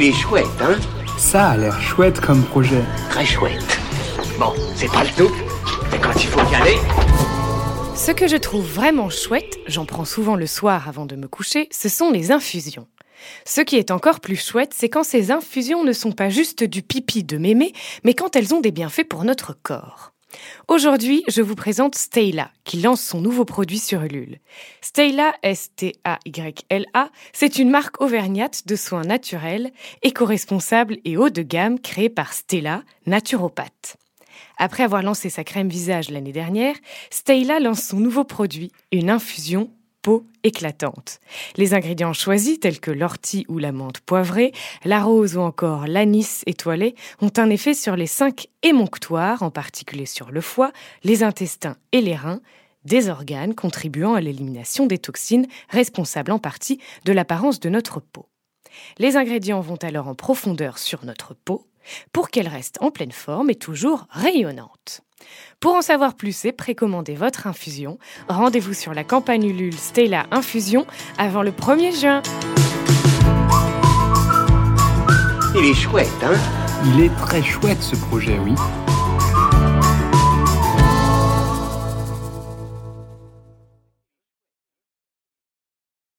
Il est chouette, hein Ça a l'air chouette comme projet. Très chouette. Bon, c'est pas le tout, mais quand il faut y aller... Ce que je trouve vraiment chouette, j'en prends souvent le soir avant de me coucher, ce sont les infusions. Ce qui est encore plus chouette, c'est quand ces infusions ne sont pas juste du pipi de mémé, mais quand elles ont des bienfaits pour notre corps. Aujourd'hui, je vous présente Stayla, qui lance son nouveau produit sur Ulule. Stayla, S-T-A-Y-L-A, c'est une marque auvergnate de soins naturels, éco-responsable et haut de gamme créée par Stella, naturopathe. Après avoir lancé sa crème visage l'année dernière, Stayla lance son nouveau produit, une infusion éclatante. Les ingrédients choisis, tels que l'ortie ou la menthe poivrée, la rose ou encore l'anis étoilé, ont un effet sur les cinq émonctoires, en particulier sur le foie, les intestins et les reins, des organes contribuant à l'élimination des toxines responsables en partie de l'apparence de notre peau. Les ingrédients vont alors en profondeur sur notre peau pour qu'elle reste en pleine forme et toujours rayonnante. Pour en savoir plus et précommander votre infusion, rendez-vous sur la campagne Ulule Stella Infusion avant le 1er juin. Il est chouette, hein? Il est très chouette ce projet, oui.